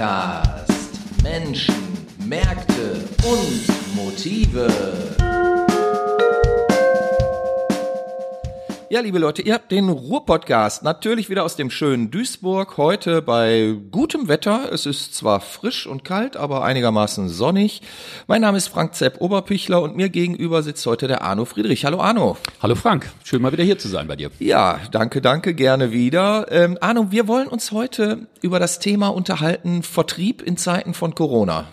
Podcast Menschen, Märkte und Motive. Ja, liebe Leute, ihr habt den Ruhr-Podcast natürlich wieder aus dem schönen Duisburg. Heute bei gutem Wetter. Es ist zwar frisch und kalt, aber einigermaßen sonnig. Mein Name ist Frank Zepp Oberpichler und mir gegenüber sitzt heute der Arno Friedrich. Hallo Arno. Hallo Frank, schön mal wieder hier zu sein bei dir. Ja, danke, danke, gerne wieder. Ähm, Arno, wir wollen uns heute über das Thema unterhalten, Vertrieb in Zeiten von Corona.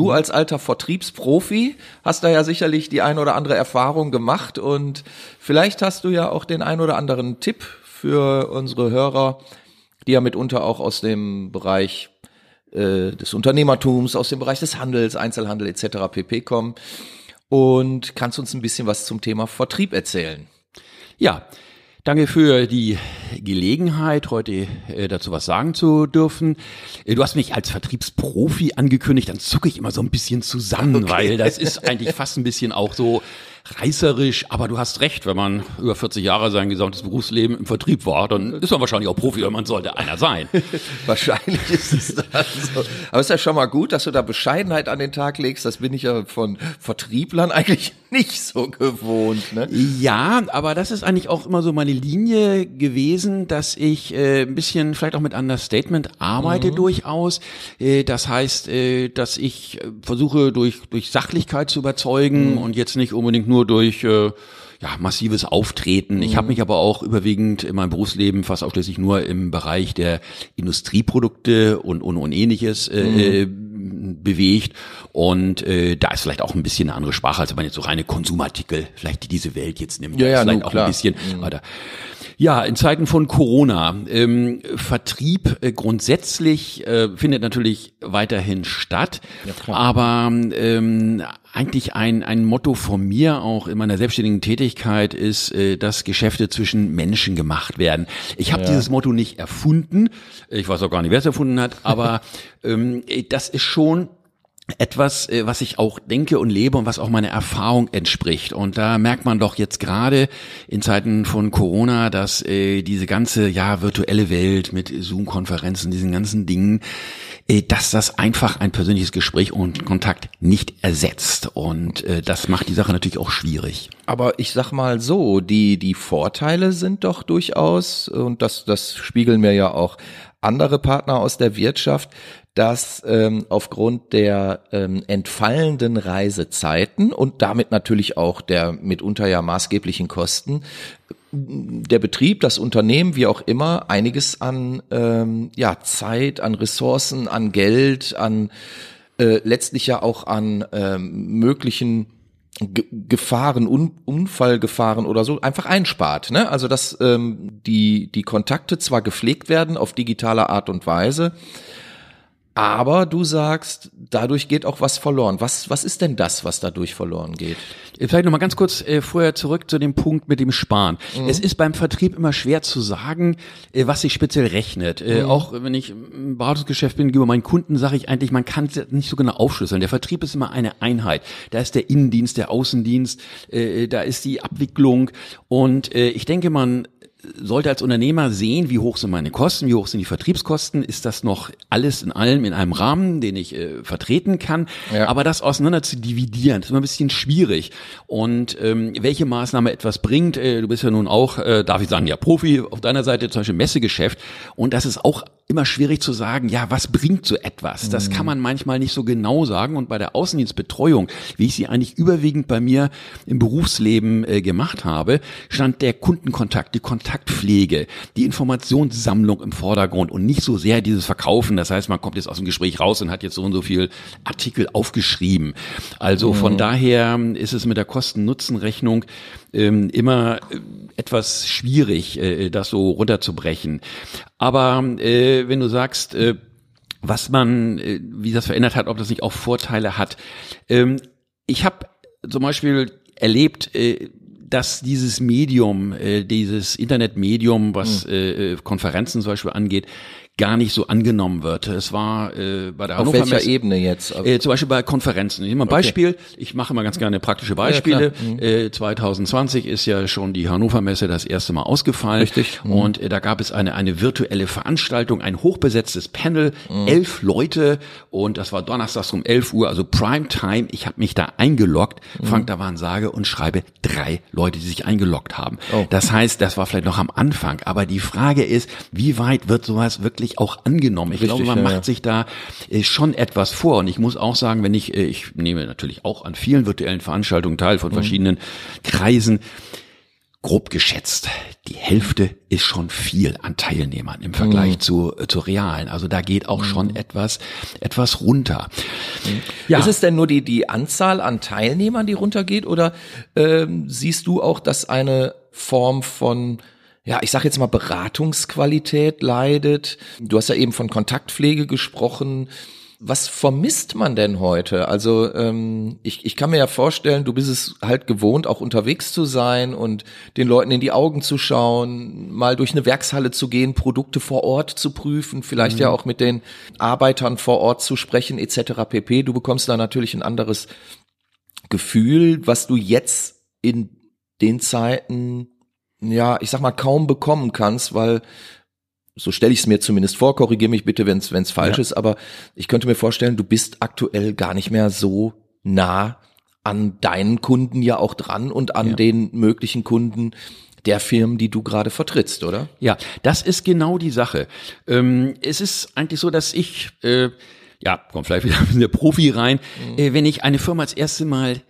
Du mhm. als alter Vertriebsprofi hast da ja sicherlich die ein oder andere Erfahrung gemacht und vielleicht hast du ja auch den ein oder anderen Tipp für unsere Hörer, die ja mitunter auch aus dem Bereich äh, des Unternehmertums, aus dem Bereich des Handels, Einzelhandel etc. pp kommen. Und kannst uns ein bisschen was zum Thema Vertrieb erzählen? Ja, Danke für die Gelegenheit, heute äh, dazu was sagen zu dürfen. Äh, du hast mich als Vertriebsprofi angekündigt, dann zucke ich immer so ein bisschen zusammen, okay. weil das ist eigentlich fast ein bisschen auch so reißerisch, aber du hast recht, wenn man über 40 Jahre sein gesamtes Berufsleben im Vertrieb war, dann ist man wahrscheinlich auch Profi, weil man sollte einer sein. wahrscheinlich ist es das so. Aber es ist ja schon mal gut, dass du da Bescheidenheit an den Tag legst. Das bin ich ja von Vertrieblern eigentlich nicht so gewohnt. Ne? Ja, aber das ist eigentlich auch immer so meine Linie gewesen, dass ich äh, ein bisschen vielleicht auch mit Understatement arbeite mhm. durchaus. Äh, das heißt, äh, dass ich äh, versuche durch durch Sachlichkeit zu überzeugen mhm. und jetzt nicht unbedingt nur durch äh, ja, massives Auftreten. Ich habe mhm. mich aber auch überwiegend in meinem Berufsleben fast ausschließlich nur im Bereich der Industrieprodukte und, und, und ähnliches äh, mhm. Äh, bewegt. Und äh, da ist vielleicht auch ein bisschen eine andere Sprache, als wenn man jetzt so reine Konsumartikel, vielleicht die diese Welt jetzt nimmt. Ja, ja, vielleicht no, auch klar. ein bisschen. Mhm. Oder, ja, in Zeiten von Corona. Ähm, Vertrieb äh, grundsätzlich äh, findet natürlich weiterhin statt, ja, aber ähm, eigentlich ein, ein Motto von mir auch in meiner selbstständigen Tätigkeit ist, äh, dass Geschäfte zwischen Menschen gemacht werden. Ich habe ja. dieses Motto nicht erfunden, ich weiß auch gar nicht, wer es erfunden hat, aber ähm, das ist schon etwas, äh, was ich auch denke und lebe und was auch meiner Erfahrung entspricht. Und da merkt man doch jetzt gerade in Zeiten von Corona, dass äh, diese ganze ja virtuelle Welt mit Zoom-Konferenzen, diesen ganzen Dingen, äh, dass das einfach ein persönliches Gespräch und Kontakt nicht ersetzt. Und äh, das macht die Sache natürlich auch schwierig. Aber ich sag mal so, die die Vorteile sind doch durchaus und das das spiegeln mir ja auch andere Partner aus der Wirtschaft, dass ähm, aufgrund der ähm, entfallenden Reisezeiten und damit natürlich auch der mitunter ja maßgeblichen Kosten der Betrieb, das Unternehmen, wie auch immer, einiges an ähm, ja, Zeit, an Ressourcen, an Geld, an äh, letztlich ja auch an ähm, möglichen Gefahren, Un Unfallgefahren oder so einfach einspart. Ne? Also dass ähm, die die Kontakte zwar gepflegt werden auf digitale Art und Weise, aber du sagst, dadurch geht auch was verloren. Was, was ist denn das, was dadurch verloren geht? Vielleicht noch mal ganz kurz äh, vorher zurück zu dem Punkt mit dem Sparen. Mhm. Es ist beim Vertrieb immer schwer zu sagen, äh, was sich speziell rechnet. Äh, mhm. Auch wenn ich im Beratungsgeschäft bin, gegenüber meinen Kunden sage ich eigentlich, man kann es nicht so genau aufschlüsseln. Der Vertrieb ist immer eine Einheit. Da ist der Innendienst, der Außendienst, äh, da ist die Abwicklung. Und äh, ich denke, man sollte als Unternehmer sehen, wie hoch sind meine Kosten, wie hoch sind die Vertriebskosten, ist das noch alles in allem in einem Rahmen, den ich äh, vertreten kann. Ja. Aber das auseinander zu dividieren, ist immer ein bisschen schwierig. Und ähm, welche Maßnahme etwas bringt, äh, du bist ja nun auch, äh, darf ich sagen, ja Profi auf deiner Seite, zum Beispiel Messegeschäft. Und das ist auch immer schwierig zu sagen, ja, was bringt so etwas? Das kann man manchmal nicht so genau sagen. Und bei der Außendienstbetreuung, wie ich sie eigentlich überwiegend bei mir im Berufsleben äh, gemacht habe, stand der Kundenkontakt, die Kontaktpflege, die Informationssammlung im Vordergrund und nicht so sehr dieses Verkaufen. Das heißt, man kommt jetzt aus dem Gespräch raus und hat jetzt so und so viel Artikel aufgeschrieben. Also mhm. von daher ist es mit der Kosten-Nutzen-Rechnung ähm, immer äh, etwas schwierig, äh, das so runterzubrechen. Aber äh, wenn du sagst, äh, was man, äh, wie das verändert hat, ob das nicht auch Vorteile hat. Ähm, ich habe zum Beispiel erlebt, äh, dass dieses Medium, äh, dieses Internetmedium, was hm. äh, Konferenzen zum Beispiel angeht, gar nicht so angenommen wird. Es war äh, bei der Auf Hannover welcher Messe, Ebene jetzt? Äh, zum Beispiel bei Konferenzen. Ich, mal ein okay. Beispiel, ich mache mal ganz gerne praktische Beispiele. Ja, mhm. äh, 2020 ist ja schon die Hannover Messe das erste Mal ausgefallen. Richtig. Mhm. Und äh, da gab es eine, eine virtuelle Veranstaltung, ein hochbesetztes Panel, mhm. elf Leute und das war donnerstags um 11 Uhr, also Primetime. Ich habe mich da eingeloggt, mhm. Frank, da waren sage und schreibe drei Leute, die sich eingeloggt haben. Oh. Das heißt, das war vielleicht noch am Anfang, aber die Frage ist, wie weit wird sowas wirklich auch angenommen? Ich Richtig, glaube, man ja, macht sich da äh, schon etwas vor und ich muss auch sagen, wenn ich, äh, ich nehme natürlich auch an vielen virtuellen Veranstaltungen teil von mhm. verschiedenen Kreisen, grob geschätzt, die Hälfte ist schon viel an Teilnehmern im Vergleich mhm. zu, äh, zu realen. Also da geht auch mhm. schon etwas, etwas runter. Mhm. Ja. Ist es denn nur die, die Anzahl an Teilnehmern, die runtergeht oder ähm, siehst du auch, dass eine Form von ja, ich sage jetzt mal Beratungsqualität leidet. Du hast ja eben von Kontaktpflege gesprochen. Was vermisst man denn heute? Also ähm, ich, ich kann mir ja vorstellen, du bist es halt gewohnt, auch unterwegs zu sein und den Leuten in die Augen zu schauen, mal durch eine Werkshalle zu gehen, Produkte vor Ort zu prüfen, vielleicht mhm. ja auch mit den Arbeitern vor Ort zu sprechen etc. pp. Du bekommst da natürlich ein anderes Gefühl, was du jetzt in den Zeiten ja, ich sag mal, kaum bekommen kannst, weil so stelle ich es mir zumindest vor, korrigiere mich bitte, wenn es falsch ja. ist, aber ich könnte mir vorstellen, du bist aktuell gar nicht mehr so nah an deinen Kunden ja auch dran und an ja. den möglichen Kunden der Firmen, die du gerade vertrittst, oder? Ja, das ist genau die Sache. Ähm, es ist eigentlich so, dass ich, äh, ja, kommt vielleicht wieder ein bisschen der Profi rein, mhm. äh, wenn ich eine Firma als erste Mal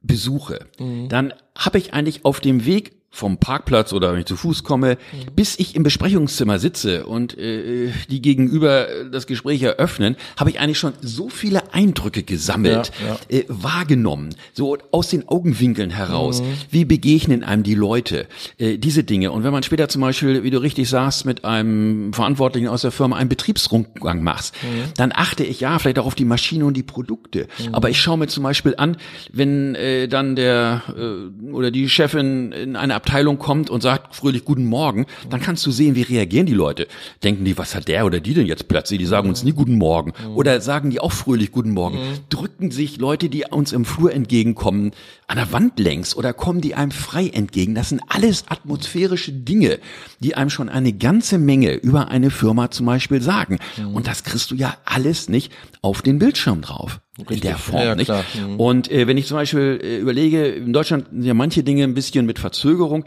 besuche, mhm. dann habe ich eigentlich auf dem Weg vom Parkplatz oder wenn ich zu Fuß komme, mhm. bis ich im Besprechungszimmer sitze und äh, die gegenüber das Gespräch eröffnen, habe ich eigentlich schon so viele Eindrücke gesammelt, ja, ja. Äh, wahrgenommen, so aus den Augenwinkeln heraus. Mhm. Wie begegnen einem die Leute? Äh, diese Dinge. Und wenn man später zum Beispiel, wie du richtig sagst, mit einem Verantwortlichen aus der Firma einen Betriebsrundgang machst, mhm. dann achte ich ja vielleicht auch auf die Maschine und die Produkte. Mhm. Aber ich schaue mir zum Beispiel an, wenn äh, dann der äh, oder die Chefin in einer Abteilung kommt und sagt fröhlich Guten Morgen, dann kannst du sehen, wie reagieren die Leute. Denken die, was hat der oder die denn jetzt plötzlich? Die sagen uns nie Guten Morgen. Oder sagen die auch fröhlich Guten Morgen. Drücken sich Leute, die uns im Flur entgegenkommen, an der Wand längs oder kommen die einem frei entgegen. Das sind alles atmosphärische Dinge, die einem schon eine ganze Menge über eine Firma zum Beispiel sagen. Und das kriegst du ja alles nicht auf den Bildschirm drauf. Richtig. In der Form, ja, nicht? Mhm. Und äh, wenn ich zum Beispiel äh, überlege, in Deutschland sind ja manche Dinge ein bisschen mit Verzögerung.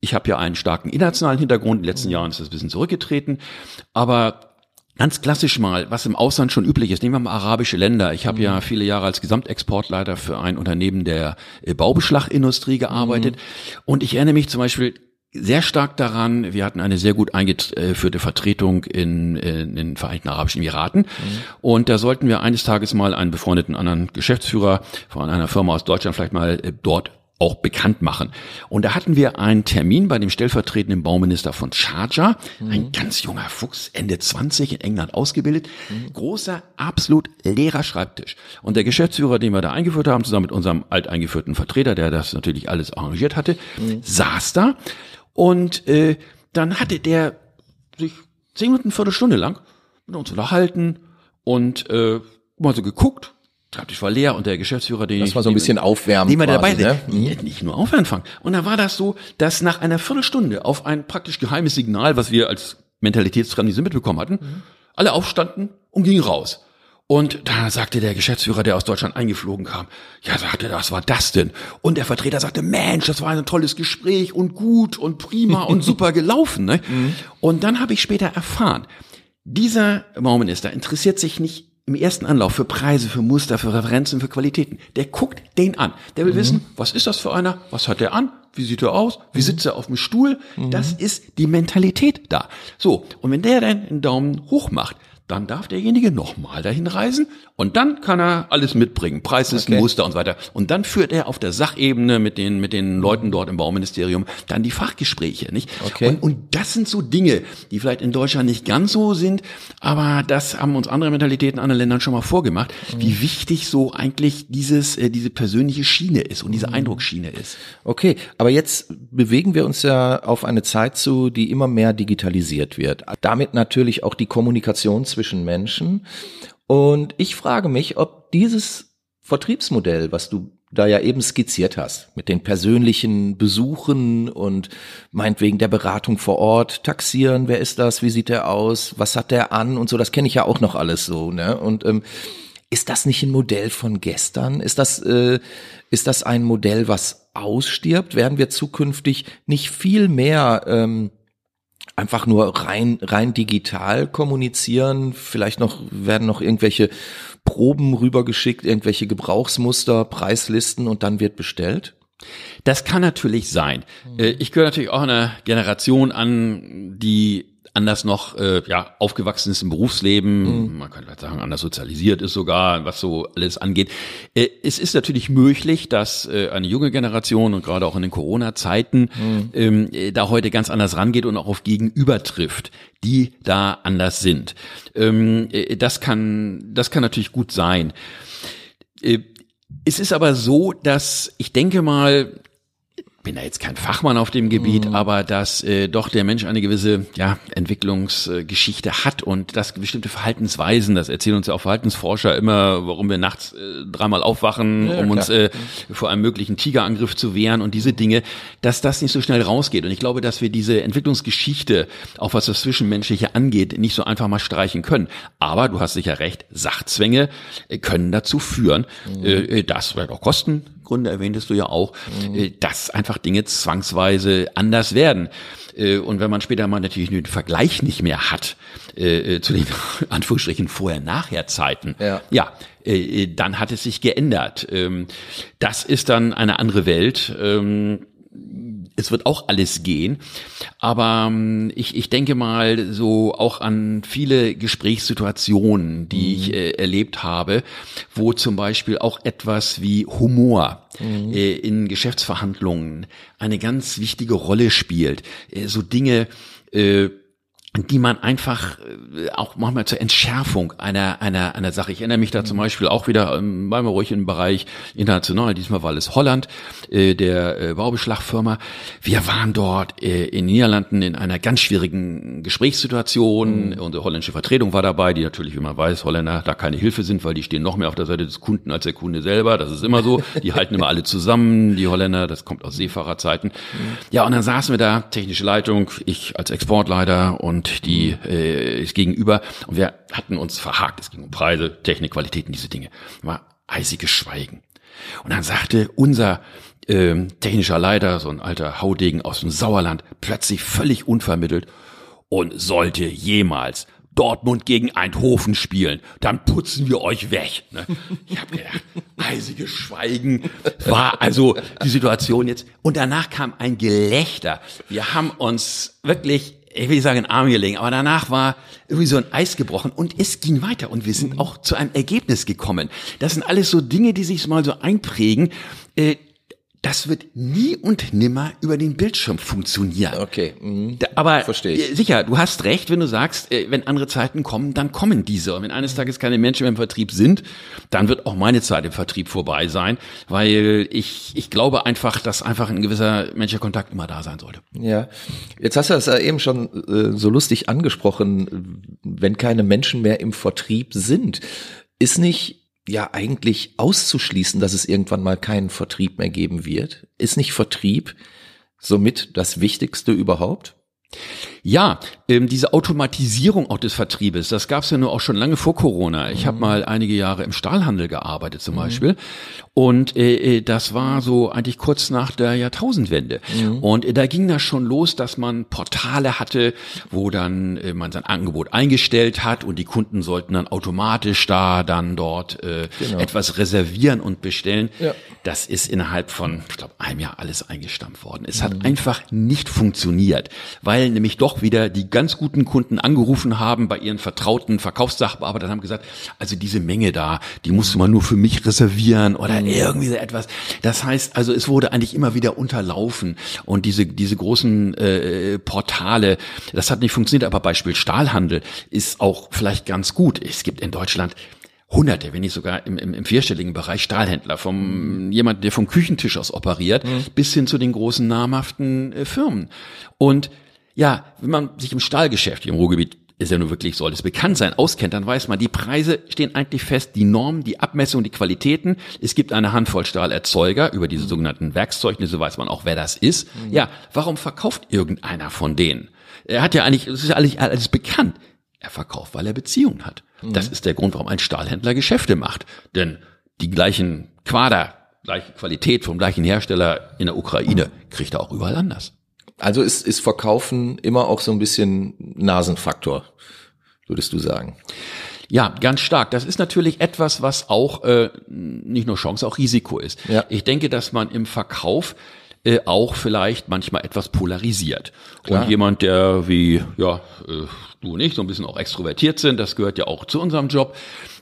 Ich habe ja einen starken internationalen Hintergrund. In den letzten mhm. Jahren ist das ein bisschen zurückgetreten. Aber Ganz klassisch mal, was im Ausland schon üblich ist, nehmen wir mal arabische Länder. Ich habe mhm. ja viele Jahre als Gesamtexportleiter für ein Unternehmen der äh, Baubeschlagindustrie gearbeitet. Mhm. Und ich erinnere mich zum Beispiel sehr stark daran, wir hatten eine sehr gut eingeführte Vertretung in, in den Vereinigten Arabischen Emiraten. Mhm. Und da sollten wir eines Tages mal einen befreundeten anderen Geschäftsführer von einer Firma aus Deutschland vielleicht mal äh, dort auch bekannt machen. Und da hatten wir einen Termin bei dem stellvertretenden Bauminister von Sharjah, mhm. ein ganz junger Fuchs, Ende 20 in England ausgebildet, mhm. großer, absolut leerer Schreibtisch. Und der Geschäftsführer, den wir da eingeführt haben, zusammen mit unserem alteingeführten Vertreter, der das natürlich alles arrangiert hatte, mhm. saß da und äh, dann hatte der sich zehn Minuten, Viertelstunde lang mit uns unterhalten und äh, mal so geguckt. Schreibtisch war leer und der Geschäftsführer, den Das war so ein bisschen aufwärmen. Den wir dabei ne? Mhm. Nicht nur aufwärmen Und da war das so, dass nach einer Viertelstunde auf ein praktisch geheimes Signal, was wir als Mentalitätsfremde mitbekommen hatten, mhm. alle aufstanden und gingen raus. Und da sagte der Geschäftsführer, der aus Deutschland eingeflogen kam, ja, sagte, was war das denn? Und der Vertreter sagte, Mensch, das war ein tolles Gespräch und gut und prima und super gelaufen. Ne? Mhm. Und dann habe ich später erfahren, dieser Bauminister interessiert sich nicht im ersten Anlauf für Preise, für Muster, für Referenzen, für Qualitäten. Der guckt den an. Der will mhm. wissen, was ist das für einer? Was hat der an? Wie sieht er aus? Wie mhm. sitzt er auf dem Stuhl? Mhm. Das ist die Mentalität da. So. Und wenn der dann einen Daumen hoch macht, dann darf derjenige nochmal dahin reisen und dann kann er alles mitbringen, Preislisten, okay. Muster und so weiter. Und dann führt er auf der Sachebene mit den, mit den Leuten dort im Bauministerium dann die Fachgespräche, nicht? Okay. Und, und das sind so Dinge, die vielleicht in Deutschland nicht ganz so sind, aber das haben uns andere Mentalitäten in anderen Ländern schon mal vorgemacht, mhm. wie wichtig so eigentlich dieses, äh, diese persönliche Schiene ist und diese mhm. Eindrucksschiene ist. Okay, aber jetzt bewegen wir uns ja auf eine Zeit zu, die immer mehr digitalisiert wird. Damit natürlich auch die Kommunikation zwischen Menschen. Und ich frage mich, ob dieses Vertriebsmodell, was du da ja eben skizziert hast, mit den persönlichen Besuchen und meinetwegen der Beratung vor Ort, taxieren, wer ist das, wie sieht der aus, was hat der an und so, das kenne ich ja auch noch alles so, ne? Und ähm, ist das nicht ein Modell von gestern? Ist das, äh, ist das ein Modell, was ausstirbt? Werden wir zukünftig nicht viel mehr ähm, einfach nur rein, rein digital kommunizieren? Vielleicht noch, werden noch irgendwelche Proben rübergeschickt, irgendwelche Gebrauchsmuster, Preislisten und dann wird bestellt? Das kann natürlich sein. Äh, ich gehöre natürlich auch einer Generation an, die anders noch äh, ja aufgewachsen ist im Berufsleben, mhm. man könnte sagen anders sozialisiert ist sogar, was so alles angeht. Äh, es ist natürlich möglich, dass äh, eine junge Generation und gerade auch in den Corona-Zeiten mhm. ähm, äh, da heute ganz anders rangeht und auch auf Gegenüber trifft, die da anders sind. Ähm, äh, das kann das kann natürlich gut sein. Äh, es ist aber so, dass ich denke mal, bin da jetzt kein Fachmann auf dem Gebiet, mhm. aber dass äh, doch der Mensch eine gewisse ja, Entwicklungsgeschichte äh, hat und dass bestimmte Verhaltensweisen, das erzählen uns ja auch Verhaltensforscher immer, warum wir nachts äh, dreimal aufwachen, ja, um klar. uns äh, vor einem möglichen Tigerangriff zu wehren und diese Dinge, dass das nicht so schnell rausgeht. Und ich glaube, dass wir diese Entwicklungsgeschichte, auch was das Zwischenmenschliche angeht, nicht so einfach mal streichen können. Aber du hast sicher recht, Sachzwänge äh, können dazu führen, mhm. äh, das wird auch kosten Gründe erwähntest du ja auch, mhm. Äh, dass einfach Dinge zwangsweise anders werden. Äh, und wenn man später mal natürlich den Vergleich nicht mehr hat äh, zu den Anführungsstrichen Vorher-Nachher-Zeiten, ja, ja dann hat es sich geändert. Ähm, das ist dann eine andere Welt ähm, es wird auch alles gehen. Aber ähm, ich, ich denke mal so auch an viele Gesprächssituationen, die mhm. ich äh, erlebt habe, wo zum Beispiel auch etwas wie Humor mhm. äh, in Geschäftsverhandlungen eine ganz wichtige Rolle spielt. Äh, so Dinge, äh, die man einfach äh, auch manchmal zur Entschärfung einer, einer, einer Sache. Ich erinnere mich da zum Beispiel auch wieder, ähm, bleiben wir ruhig im Bereich international, diesmal war es Holland, äh, der äh, Baubeschlagfirma. Wir waren dort äh, in Niederlanden in einer ganz schwierigen Gesprächssituation. Mhm. Unsere holländische Vertretung war dabei, die natürlich, wie man weiß, Holländer da keine Hilfe sind, weil die stehen noch mehr auf der Seite des Kunden als der Kunde selber. Das ist immer so. Die halten immer alle zusammen, die Holländer, das kommt aus Seefahrerzeiten. Mhm. Ja, und dann saßen wir da, technische Leitung, ich als Exportleiter und und die äh, ist gegenüber. Und wir hatten uns verhakt. Es ging um Preise, Technik, Qualitäten, diese Dinge. War eisiges Schweigen. Und dann sagte unser ähm, technischer Leiter, so ein alter Haudegen aus dem Sauerland, plötzlich völlig unvermittelt und sollte jemals Dortmund gegen Eindhoven spielen, dann putzen wir euch weg. Ne? Ich habe gedacht, eisiges Schweigen war also die Situation jetzt. Und danach kam ein Gelächter. Wir haben uns wirklich ich will nicht sagen, in Arm gelegen, aber danach war irgendwie so ein Eis gebrochen und es ging weiter und wir sind mhm. auch zu einem Ergebnis gekommen. Das sind alles so Dinge, die sich mal so einprägen. Äh, das wird nie und nimmer über den Bildschirm funktionieren. Okay, mhm. aber Verstehe ich. Äh, sicher, du hast recht, wenn du sagst, äh, wenn andere Zeiten kommen, dann kommen diese. Und wenn eines Tages keine Menschen mehr im Vertrieb sind, dann wird auch meine Zeit im Vertrieb vorbei sein, weil ich ich glaube einfach, dass einfach ein gewisser menschlicher Kontakt immer da sein sollte. Ja, jetzt hast du das ja eben schon äh, so lustig angesprochen, wenn keine Menschen mehr im Vertrieb sind, ist nicht ja eigentlich auszuschließen, dass es irgendwann mal keinen Vertrieb mehr geben wird? Ist nicht Vertrieb somit das Wichtigste überhaupt? Ja, ähm, diese Automatisierung auch des Vertriebes, das gab es ja nur auch schon lange vor Corona. Ich mhm. habe mal einige Jahre im Stahlhandel gearbeitet zum mhm. Beispiel und äh, äh, das war so eigentlich kurz nach der Jahrtausendwende. Mhm. Und äh, da ging das schon los, dass man Portale hatte, wo dann äh, man sein Angebot eingestellt hat und die Kunden sollten dann automatisch da dann dort äh, genau. etwas reservieren und bestellen. Ja. Das ist innerhalb von, ich glaube, einem Jahr alles eingestampft worden. Es hat mhm. einfach nicht funktioniert, weil nämlich doch auch wieder die ganz guten Kunden angerufen haben bei ihren vertrauten Verkaufssachbearbeitern haben gesagt, also diese Menge da, die musste man nur für mich reservieren oder mhm. irgendwie so etwas. Das heißt, also es wurde eigentlich immer wieder unterlaufen und diese diese großen äh, Portale, das hat nicht funktioniert. Aber Beispiel Stahlhandel ist auch vielleicht ganz gut. Es gibt in Deutschland Hunderte, wenn nicht sogar im, im, im vierstelligen Bereich Stahlhändler, vom jemand, der vom Küchentisch aus operiert, mhm. bis hin zu den großen namhaften äh, Firmen. Und ja, wenn man sich im Stahlgeschäft im Ruhrgebiet ist ja nur wirklich, soll es bekannt sein, auskennt, dann weiß man, die Preise stehen eigentlich fest, die Normen, die Abmessungen, die Qualitäten. Es gibt eine Handvoll Stahlerzeuger, über diese sogenannten Werkszeugnisse weiß man auch, wer das ist. Mhm. Ja, warum verkauft irgendeiner von denen? Er hat ja eigentlich, es ist ja alles, alles bekannt. Er verkauft, weil er Beziehungen hat. Mhm. Das ist der Grund, warum ein Stahlhändler Geschäfte macht. Denn die gleichen Quader, gleiche Qualität vom gleichen Hersteller in der Ukraine kriegt er auch überall anders. Also ist, ist Verkaufen immer auch so ein bisschen Nasenfaktor, würdest du sagen? Ja, ganz stark. Das ist natürlich etwas, was auch äh, nicht nur Chance, auch Risiko ist. Ja. Ich denke, dass man im Verkauf äh, auch vielleicht manchmal etwas polarisiert. Klar. Und jemand, der wie ja äh, du und ich so ein bisschen auch extrovertiert sind, das gehört ja auch zu unserem Job,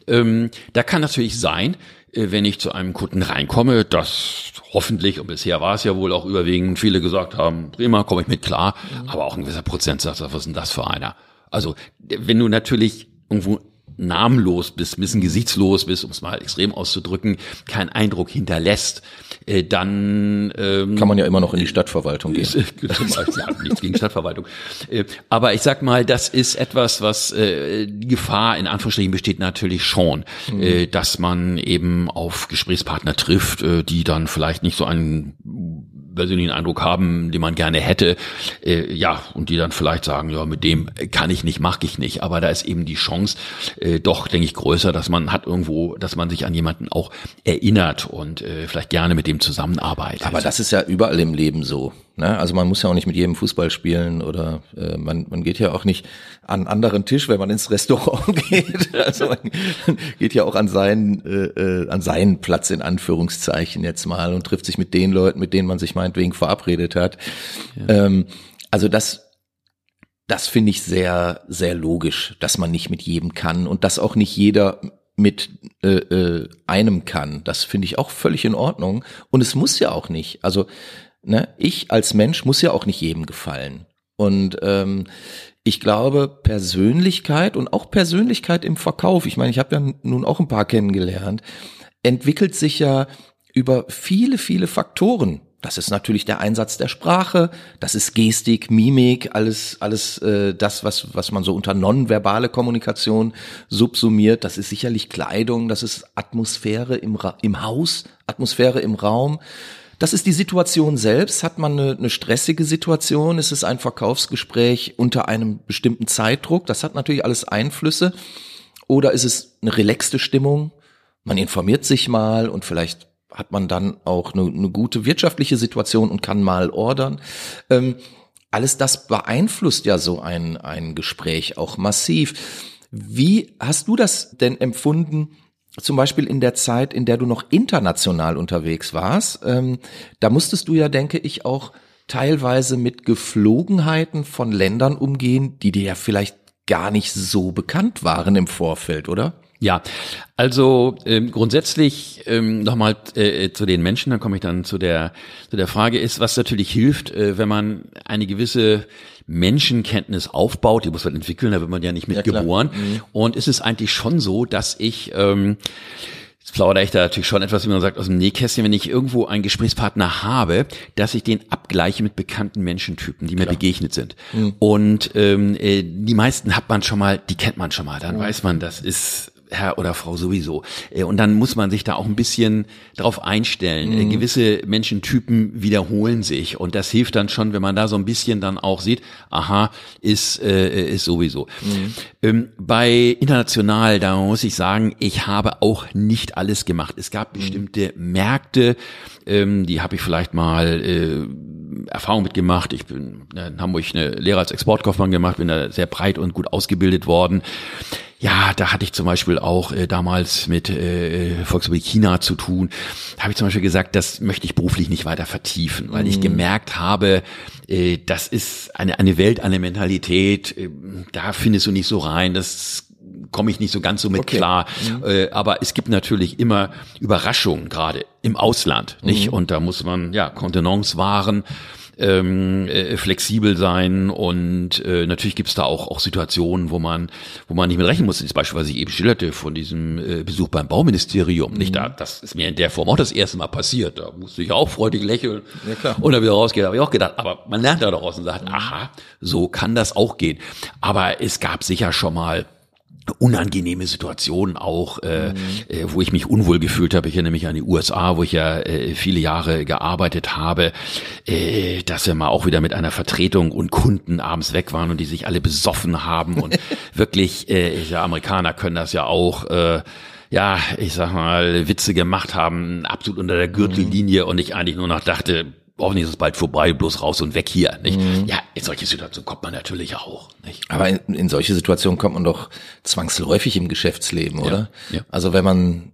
ähm, da kann natürlich sein, wenn ich zu einem Kunden reinkomme, dass hoffentlich, und bisher war es ja wohl auch überwiegend, viele gesagt haben, prima, komme ich mit klar, mhm. aber auch ein gewisser Prozentsatz, was ist denn das für einer? Also, wenn du natürlich irgendwo namenlos bist, ein bisschen gesichtslos bist, um es mal extrem auszudrücken, keinen Eindruck hinterlässt, äh, dann ähm, kann man ja immer noch in die Stadtverwaltung gehen. ja, nichts gegen Stadtverwaltung. Äh, aber ich sag mal, das ist etwas, was äh, die Gefahr in Anführungsstrichen besteht natürlich schon, mhm. äh, dass man eben auf Gesprächspartner trifft, äh, die dann vielleicht nicht so einen persönlichen Eindruck haben, den man gerne hätte, äh, ja, und die dann vielleicht sagen, ja, mit dem kann ich nicht, mag ich nicht. Aber da ist eben die Chance äh, doch, denke ich, größer, dass man hat irgendwo, dass man sich an jemanden auch erinnert und äh, vielleicht gerne mit dem zusammenarbeitet. Aber das ist ja überall im Leben so. Ne? Also man muss ja auch nicht mit jedem Fußball spielen oder äh, man, man geht ja auch nicht an einen anderen Tisch, wenn man ins Restaurant geht. Also man geht ja auch an seinen, äh, äh, an seinen Platz in Anführungszeichen jetzt mal und trifft sich mit den Leuten, mit denen man sich meinetwegen verabredet hat. Ja. Ähm, also das das finde ich sehr, sehr logisch, dass man nicht mit jedem kann und dass auch nicht jeder mit äh, äh, einem kann. Das finde ich auch völlig in Ordnung. Und es muss ja auch nicht. Also ne, ich als Mensch muss ja auch nicht jedem gefallen. Und ähm, ich glaube, Persönlichkeit und auch Persönlichkeit im Verkauf, ich meine, ich habe ja nun auch ein paar kennengelernt, entwickelt sich ja über viele, viele Faktoren. Das ist natürlich der Einsatz der Sprache, das ist Gestik, Mimik, alles, alles äh, das, was, was man so unter nonverbale Kommunikation subsumiert. Das ist sicherlich Kleidung, das ist Atmosphäre im, Ra im Haus, Atmosphäre im Raum. Das ist die Situation selbst. Hat man eine, eine stressige Situation? Ist es ein Verkaufsgespräch unter einem bestimmten Zeitdruck? Das hat natürlich alles Einflüsse. Oder ist es eine relaxte Stimmung? Man informiert sich mal und vielleicht hat man dann auch eine, eine gute wirtschaftliche Situation und kann mal ordern. Ähm, alles das beeinflusst ja so ein, ein Gespräch auch massiv. Wie hast du das denn empfunden? Zum Beispiel in der Zeit, in der du noch international unterwegs warst, ähm, da musstest du ja, denke ich, auch teilweise mit Geflogenheiten von Ländern umgehen, die dir ja vielleicht gar nicht so bekannt waren im Vorfeld, oder? Ja, also ähm, grundsätzlich ähm, nochmal äh, zu den Menschen, dann komme ich dann zu der zu der Frage ist, was natürlich hilft, äh, wenn man eine gewisse Menschenkenntnis aufbaut, die muss man entwickeln, da wird man ja nicht mit ja. Mhm. Und es ist eigentlich schon so, dass ich ähm, Jetzt plaudere ich da natürlich schon etwas, wie man sagt, aus dem Nähkästchen, wenn ich irgendwo einen Gesprächspartner habe, dass ich den abgleiche mit bekannten Menschentypen, die mir Klar. begegnet sind. Mhm. Und ähm, äh, die meisten hat man schon mal, die kennt man schon mal. Dann mhm. weiß man, das ist Herr oder Frau sowieso. Äh, und dann muss man sich da auch ein bisschen drauf einstellen. Äh, mhm. Gewisse Menschentypen wiederholen sich und das hilft dann schon, wenn man da so ein bisschen dann auch sieht, aha, ist, äh, ist sowieso. Mhm. Ähm, bei international, da muss ich sagen, ich habe auch nicht alles gemacht. Es gab mhm. bestimmte Märkte, ähm, die habe ich vielleicht mal äh, Erfahrung mitgemacht. Ich bin in Hamburg eine Lehre als Exportkaufmann gemacht, bin da sehr breit und gut ausgebildet worden. Ja, da hatte ich zum Beispiel auch äh, damals mit äh, Volksrepublik China zu tun. Da habe ich zum Beispiel gesagt, das möchte ich beruflich nicht weiter vertiefen, weil ich mhm. gemerkt habe, äh, das ist eine, eine Welt, eine Mentalität, äh, da findest du nicht so rein, das komme ich nicht so ganz so mit okay. klar. Mhm. Äh, aber es gibt natürlich immer Überraschungen, gerade im Ausland, nicht? Mhm. Und da muss man ja Kontenance wahren ähm, äh, flexibel sein und äh, natürlich gibt's da auch auch Situationen, wo man wo man nicht mit rechnen muss. Das Beispiel, was ich eben schilderte von diesem äh, Besuch beim Bauministerium. Mhm. Nicht da, das ist mir in der Form auch das erste Mal passiert. Da musste ich auch freudig lächeln ja, klar. und dann wieder rausgehen. Habe ich auch gedacht, aber man lernt da daraus und sagt, mhm. aha, so kann das auch gehen. Aber es gab sicher schon mal unangenehme Situation auch, äh, mhm. äh, wo ich mich unwohl gefühlt habe. Ich erinnere mich an die USA, wo ich ja äh, viele Jahre gearbeitet habe, äh, dass wir mal auch wieder mit einer Vertretung und Kunden abends weg waren und die sich alle besoffen haben und wirklich, äh, ja, Amerikaner können das ja auch, äh, ja, ich sag mal, Witze gemacht haben, absolut unter der Gürtellinie mhm. und ich eigentlich nur noch dachte, hoffentlich ist es bald vorbei, bloß raus und weg hier. Nicht? Mhm. Ja, in solche Situationen kommt man natürlich auch. Nicht? Aber in, in solche Situationen kommt man doch zwangsläufig im Geschäftsleben, oder? Ja, ja. Also wenn man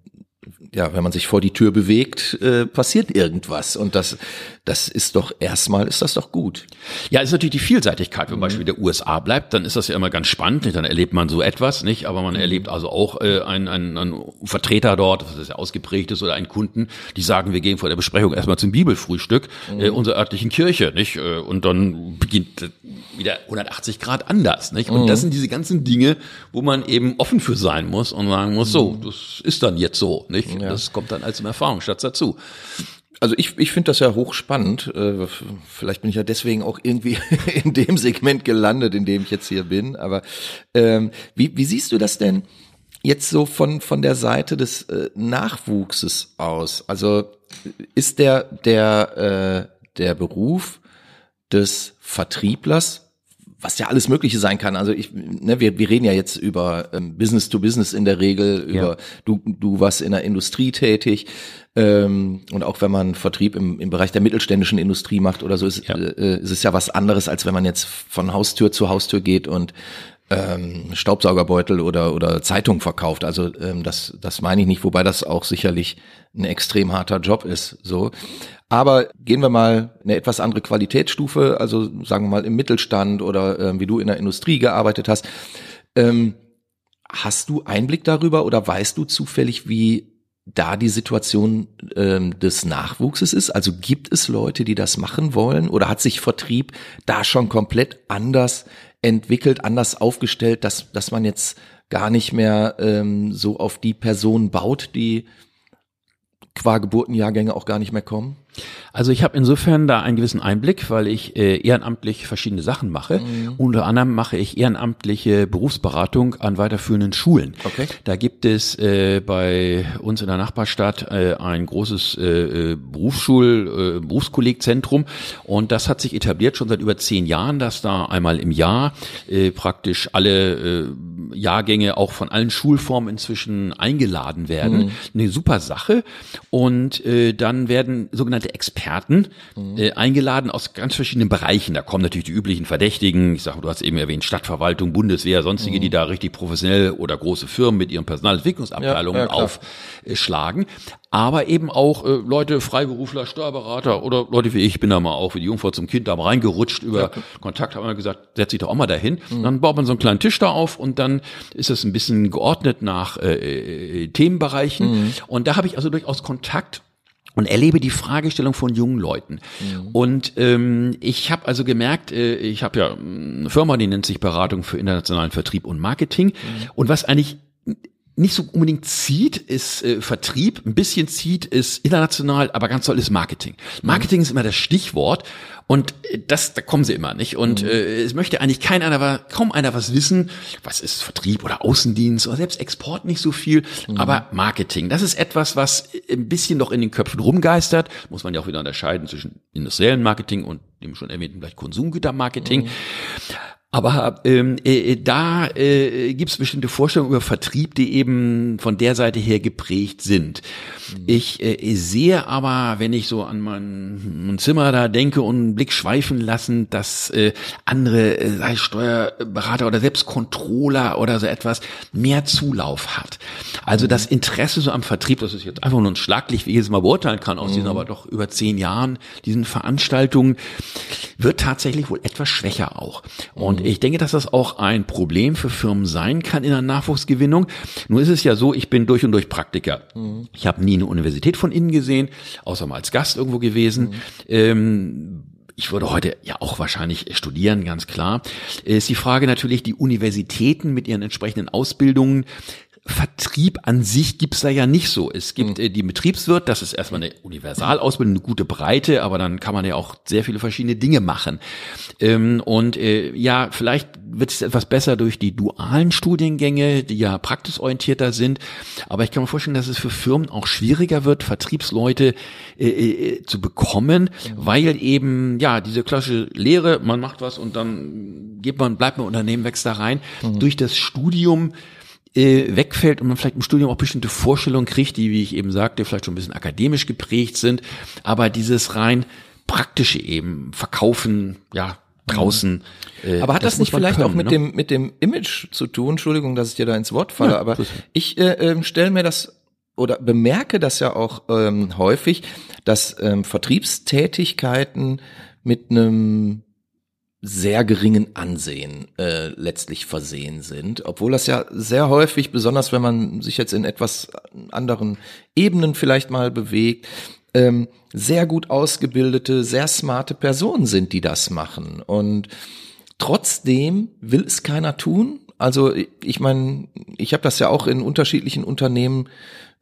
ja, wenn man sich vor die Tür bewegt, äh, passiert irgendwas. Und das, das ist doch erstmal, ist das doch gut. Ja, ist natürlich die Vielseitigkeit. Wenn mhm. Beispiel der USA bleibt, dann ist das ja immer ganz spannend. Nicht? Dann erlebt man so etwas, nicht? Aber man mhm. erlebt also auch äh, einen, einen, einen Vertreter dort, das ist ja ausgeprägt ist, oder einen Kunden, die sagen, wir gehen vor der Besprechung erstmal zum Bibelfrühstück mhm. äh, unserer örtlichen Kirche, nicht? Äh, und dann beginnt wieder 180 Grad anders, nicht? Und mhm. das sind diese ganzen Dinge, wo man eben offen für sein muss und sagen muss, so, mhm. das ist dann jetzt so, nicht? Ja. Das kommt dann als Erfahrungsschatz dazu. Also ich, ich finde das ja hochspannend. Äh, vielleicht bin ich ja deswegen auch irgendwie in dem Segment gelandet, in dem ich jetzt hier bin. Aber ähm, wie, wie siehst du das denn jetzt so von, von der Seite des äh, Nachwuchses aus? Also ist der, der, äh, der Beruf des Vertrieblers was ja alles Mögliche sein kann. Also ich, ne, wir, wir reden ja jetzt über ähm, Business to Business in der Regel, über ja. du, du warst in der Industrie tätig. Ähm, und auch wenn man Vertrieb im, im Bereich der mittelständischen Industrie macht oder so, ist, ja. äh, ist es ja was anderes, als wenn man jetzt von Haustür zu Haustür geht und ähm, Staubsaugerbeutel oder oder Zeitung verkauft. Also ähm, das das meine ich nicht, wobei das auch sicherlich ein extrem harter Job ist. So, aber gehen wir mal eine etwas andere Qualitätsstufe, also sagen wir mal im Mittelstand oder ähm, wie du in der Industrie gearbeitet hast. Ähm, hast du Einblick darüber oder weißt du zufällig, wie da die Situation ähm, des Nachwuchses ist? Also gibt es Leute, die das machen wollen oder hat sich Vertrieb da schon komplett anders entwickelt, anders aufgestellt, dass, dass man jetzt gar nicht mehr ähm, so auf die Person baut, die qua Geburtenjahrgänge auch gar nicht mehr kommen? Also ich habe insofern da einen gewissen Einblick, weil ich äh, ehrenamtlich verschiedene Sachen mache. Mhm. Unter anderem mache ich ehrenamtliche Berufsberatung an weiterführenden Schulen. Okay. Da gibt es äh, bei uns in der Nachbarstadt äh, ein großes äh, äh Berufsschul, äh, Berufskollegzentrum und das hat sich etabliert schon seit über zehn Jahren, dass da einmal im Jahr äh, praktisch alle äh, Jahrgänge auch von allen Schulformen inzwischen eingeladen werden. Mhm. Eine super Sache. Und äh, dann werden sogenannte Experten mhm. äh, eingeladen aus ganz verschiedenen Bereichen. Da kommen natürlich die üblichen Verdächtigen. Ich sage, du hast eben erwähnt, Stadtverwaltung, Bundeswehr, sonstige, mhm. die da richtig professionell oder große Firmen mit ihren Personalentwicklungsabteilungen ja, ja, aufschlagen aber eben auch äh, Leute, Freiberufler, Steuerberater oder Leute wie ich, bin da mal auch wie die Jungfrau zum Kind da mal reingerutscht über ja. Kontakt, haben wir gesagt, setz dich doch auch mal dahin. Mhm. Dann baut man so einen kleinen Tisch da auf und dann ist es ein bisschen geordnet nach äh, äh, Themenbereichen. Mhm. Und da habe ich also durchaus Kontakt und erlebe die Fragestellung von jungen Leuten. Mhm. Und ähm, ich habe also gemerkt, äh, ich habe ja eine Firma, die nennt sich Beratung für internationalen Vertrieb und Marketing. Mhm. Und was eigentlich nicht so unbedingt zieht, ist äh, Vertrieb, ein bisschen zieht, ist international, aber ganz toll ist Marketing. Marketing mhm. ist immer das Stichwort und äh, das, da kommen sie immer nicht. Und mhm. äh, es möchte eigentlich kein einer, kaum einer was wissen, was ist Vertrieb oder Außendienst oder selbst Export nicht so viel, mhm. aber Marketing, das ist etwas, was ein bisschen noch in den Köpfen rumgeistert, muss man ja auch wieder unterscheiden zwischen industriellen Marketing und dem schon erwähnten vielleicht Konsumgütermarketing. Mhm. Aber ähm, äh, da äh, gibt es bestimmte Vorstellungen über Vertrieb, die eben von der Seite her geprägt sind. Mhm. Ich äh, sehe aber, wenn ich so an mein, mein, Zimmer da denke und einen Blick schweifen lassen, dass äh, andere, äh, sei Steuerberater oder selbst Controller oder so etwas, mehr Zulauf hat. Also das Interesse so am Vertrieb, das ist jetzt einfach nur ein Schlaglicht, wie ich es mal beurteilen kann, aus mhm. diesen aber doch über zehn Jahren, diesen Veranstaltungen, wird tatsächlich wohl etwas schwächer auch. Und mhm. Ich denke, dass das auch ein Problem für Firmen sein kann in der Nachwuchsgewinnung. Nur ist es ja so, ich bin durch und durch Praktiker. Mhm. Ich habe nie eine Universität von innen gesehen, außer mal als Gast irgendwo gewesen. Mhm. Ähm, ich würde heute ja auch wahrscheinlich studieren, ganz klar. Ist die Frage natürlich, die Universitäten mit ihren entsprechenden Ausbildungen Vertrieb an sich gibt's da ja nicht so. Es gibt mhm. äh, die Betriebswirt, das ist erstmal eine Universalausbildung, eine gute Breite, aber dann kann man ja auch sehr viele verschiedene Dinge machen. Ähm, und äh, ja, vielleicht wird es etwas besser durch die dualen Studiengänge, die ja praxisorientierter sind. Aber ich kann mir vorstellen, dass es für Firmen auch schwieriger wird, Vertriebsleute äh, äh, zu bekommen, mhm. weil eben ja diese klassische Lehre, man macht was und dann geht man, bleibt man Unternehmen, wächst da rein. Mhm. Durch das Studium äh, wegfällt und man vielleicht im Studium auch bestimmte Vorstellungen kriegt, die, wie ich eben sagte, vielleicht schon ein bisschen akademisch geprägt sind, aber dieses rein praktische eben, verkaufen, ja, draußen. Äh, aber hat das, das nicht vielleicht können, auch mit ne? dem mit dem Image zu tun? Entschuldigung, dass ich dir da ins Wort falle, ja, aber ich äh, äh, stelle mir das oder bemerke das ja auch ähm, häufig, dass ähm, Vertriebstätigkeiten mit einem sehr geringen Ansehen äh, letztlich versehen sind, obwohl das ja sehr häufig, besonders wenn man sich jetzt in etwas anderen Ebenen vielleicht mal bewegt, ähm, sehr gut ausgebildete, sehr smarte Personen sind, die das machen. Und trotzdem will es keiner tun. Also ich meine, ich habe das ja auch in unterschiedlichen Unternehmen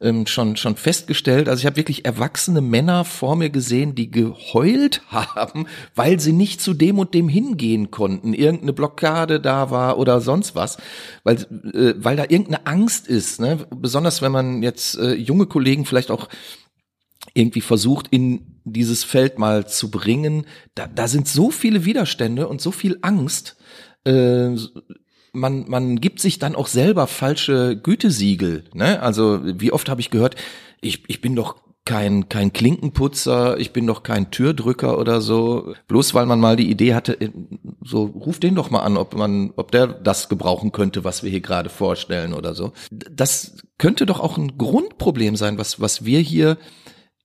ähm, schon schon festgestellt. Also ich habe wirklich erwachsene Männer vor mir gesehen, die geheult haben, weil sie nicht zu dem und dem hingehen konnten, irgendeine Blockade da war oder sonst was, weil äh, weil da irgendeine Angst ist. Ne? Besonders wenn man jetzt äh, junge Kollegen vielleicht auch irgendwie versucht in dieses Feld mal zu bringen. Da, da sind so viele Widerstände und so viel Angst. Äh, man, man gibt sich dann auch selber falsche Gütesiegel. Ne? Also wie oft habe ich gehört, ich, ich bin doch kein, kein Klinkenputzer, ich bin doch kein Türdrücker oder so. Bloß weil man mal die Idee hatte, äh, so ruf den doch mal an, ob man, ob der das gebrauchen könnte, was wir hier gerade vorstellen oder so. Das könnte doch auch ein Grundproblem sein, was, was wir hier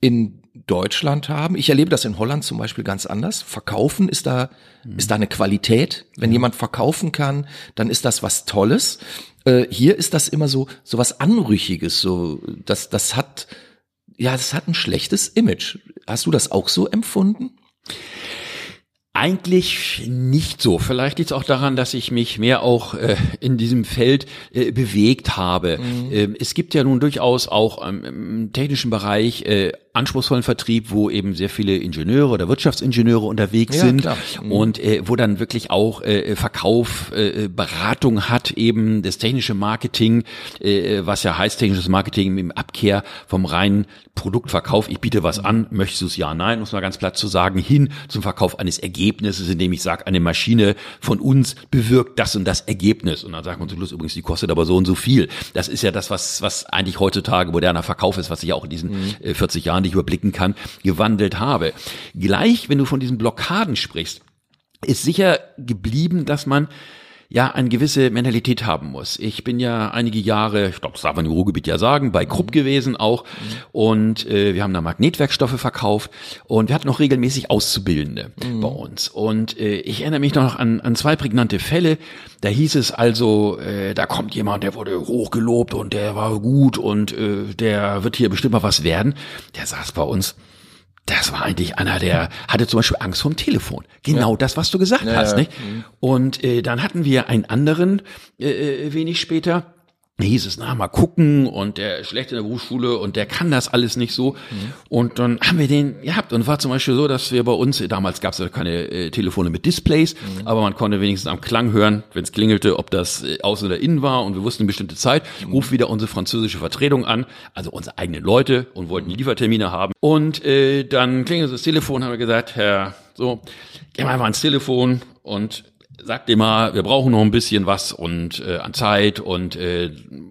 in Deutschland haben. Ich erlebe das in Holland zum Beispiel ganz anders. Verkaufen ist da, mhm. ist da eine Qualität. Wenn ja. jemand verkaufen kann, dann ist das was Tolles. Äh, hier ist das immer so, so was Anrüchiges, so, das, das hat, ja, das hat ein schlechtes Image. Hast du das auch so empfunden? Eigentlich nicht so. Vielleicht liegt es auch daran, dass ich mich mehr auch äh, in diesem Feld äh, bewegt habe. Mhm. Ähm, es gibt ja nun durchaus auch ähm, im technischen Bereich äh, anspruchsvollen Vertrieb, wo eben sehr viele Ingenieure oder Wirtschaftsingenieure unterwegs ja, sind mhm. und äh, wo dann wirklich auch äh, Verkauf, äh, Beratung hat, eben das technische Marketing, äh, was ja heißt technisches Marketing im Abkehr vom reinen Produktverkauf. Ich biete was an, möchtest du es ja, nein, muss man ganz platt zu sagen, hin zum Verkauf eines Ergebnisses, indem ich sage, eine Maschine von uns bewirkt das und das Ergebnis. Und dann sagt man zum Schluss übrigens, die kostet aber so und so viel. Das ist ja das, was, was eigentlich heutzutage moderner Verkauf ist, was sich ja auch in diesen mhm. 40 Jahren Jahren, die überblicken kann, gewandelt habe. Gleich, wenn du von diesen Blockaden sprichst, ist sicher geblieben, dass man ja eine gewisse Mentalität haben muss. Ich bin ja einige Jahre, ich glaube, das darf man im Ruhrgebiet ja sagen, bei Krupp mhm. gewesen auch. Mhm. Und äh, wir haben da Magnetwerkstoffe verkauft und wir hatten noch regelmäßig Auszubildende mhm. bei uns. Und äh, ich erinnere mich noch an, an zwei prägnante Fälle. Da hieß es also, äh, da kommt jemand, der wurde hochgelobt und der war gut und äh, der wird hier bestimmt mal was werden. Der saß bei uns das war eigentlich einer, der hatte zum Beispiel Angst vorm Telefon. Genau ja. das, was du gesagt ja, hast. Nicht? Mhm. Und äh, dann hatten wir einen anderen äh, äh wenig später, hieß es, na, mal gucken und der ist schlecht in der Berufsschule und der kann das alles nicht so. Mhm. Und dann haben wir den gehabt und war zum Beispiel so, dass wir bei uns, damals gab es ja keine äh, Telefone mit Displays, mhm. aber man konnte wenigstens am Klang hören, wenn es klingelte, ob das äh, außen oder innen war und wir wussten eine bestimmte Zeit, mhm. ruft wieder unsere französische Vertretung an, also unsere eigenen Leute und wollten die Liefertermine haben. Und äh, dann klingelte das Telefon, haben wir gesagt, Herr, so, geh mal einfach ans Telefon und sagt immer, wir brauchen noch ein bisschen was und äh, an Zeit und äh,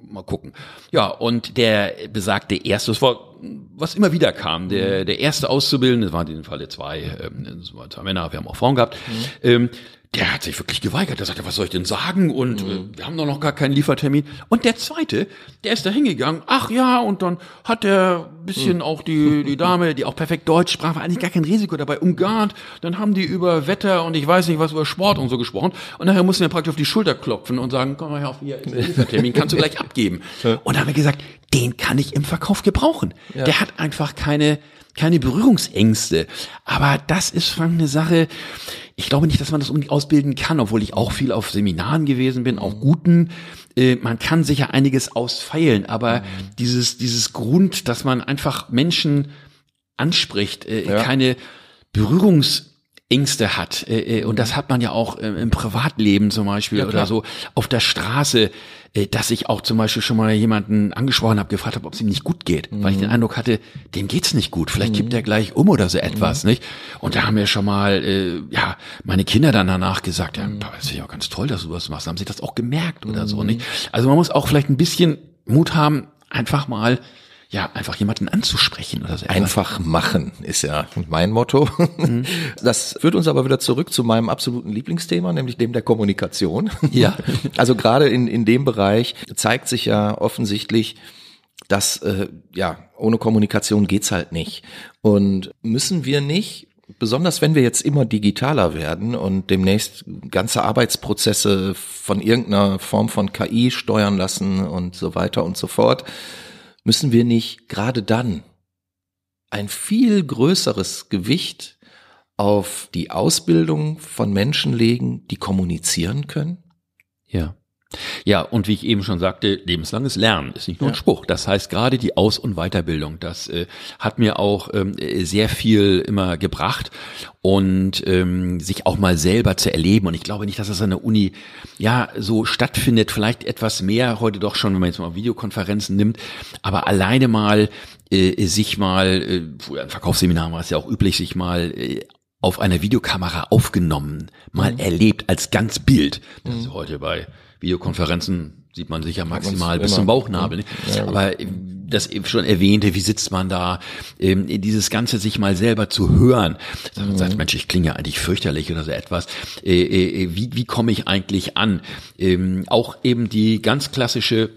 mal gucken. Ja, und der besagte erste, das war, was immer wieder kam, der, der erste Auszubildende, das waren in dem Falle zwei, ähm, das waren zwei Männer, wir haben auch Frauen gehabt, mhm. ähm, der hat sich wirklich geweigert. Der sagte, was soll ich denn sagen? Und mhm. äh, wir haben doch noch gar keinen Liefertermin. Und der zweite, der ist da hingegangen. Ach ja, und dann hat er bisschen mhm. auch die, die Dame, die auch perfekt Deutsch sprach, war eigentlich gar kein Risiko dabei, umgarnt. Dann haben die über Wetter und ich weiß nicht was, über Sport und so gesprochen. Und nachher mussten wir praktisch auf die Schulter klopfen und sagen, komm mal her, auf hier ist der Liefertermin, kannst du gleich abgeben. Und da haben wir gesagt, den kann ich im Verkauf gebrauchen. Ja. Der hat einfach keine, keine Berührungsängste. Aber das ist schon eine Sache, ich glaube nicht, dass man das unbedingt ausbilden kann, obwohl ich auch viel auf Seminaren gewesen bin, auch guten. Äh, man kann sicher einiges ausfeilen, aber dieses, dieses Grund, dass man einfach Menschen anspricht, äh, ja. keine Berührungs Ängste hat. Äh, äh, und das hat man ja auch im Privatleben zum Beispiel ja, oder so auf der Straße, äh, dass ich auch zum Beispiel schon mal jemanden angesprochen habe, gefragt habe, ob es ihm nicht gut geht, mhm. weil ich den Eindruck hatte, dem geht's nicht gut. Vielleicht mhm. kippt er gleich um oder so etwas, mhm. nicht? Und da haben wir schon mal, äh, ja, meine Kinder dann danach gesagt, ja, mhm. Das ist ja ganz toll, dass du was machst. Haben sie das auch gemerkt oder so, nicht? Also man muss auch vielleicht ein bisschen Mut haben, einfach mal ja, einfach jemanden anzusprechen oder so. Einfach machen ist ja mein Motto. Mhm. Das führt uns aber wieder zurück zu meinem absoluten Lieblingsthema, nämlich dem der Kommunikation. Ja. Also gerade in, in dem Bereich zeigt sich ja offensichtlich, dass äh, ja ohne Kommunikation geht's halt nicht. Und müssen wir nicht besonders wenn wir jetzt immer digitaler werden und demnächst ganze Arbeitsprozesse von irgendeiner Form von KI steuern lassen und so weiter und so fort, müssen wir nicht gerade dann ein viel größeres Gewicht auf die Ausbildung von Menschen legen, die kommunizieren können? Ja. Ja, und wie ich eben schon sagte, lebenslanges Lernen ist nicht nur ein Spruch. Das heißt, gerade die Aus- und Weiterbildung, das äh, hat mir auch ähm, sehr viel immer gebracht und ähm, sich auch mal selber zu erleben. Und ich glaube nicht, dass das an der Uni ja so stattfindet. Vielleicht etwas mehr heute doch schon, wenn man jetzt mal Videokonferenzen nimmt. Aber alleine mal äh, sich mal, äh, früher ein Verkaufsseminar war es ja auch üblich, sich mal äh, auf einer Videokamera aufgenommen, mal mhm. erlebt als ganz Bild. Das mhm. ist heute bei Videokonferenzen sieht man sich ja maximal bis zum Bauchnabel. Ja, Aber das eben schon erwähnte, wie sitzt man da, ähm, dieses Ganze sich mal selber zu hören. Man sagt, Mensch, ich klinge ja eigentlich fürchterlich oder so etwas. Äh, äh, wie, wie komme ich eigentlich an? Ähm, auch eben die ganz klassische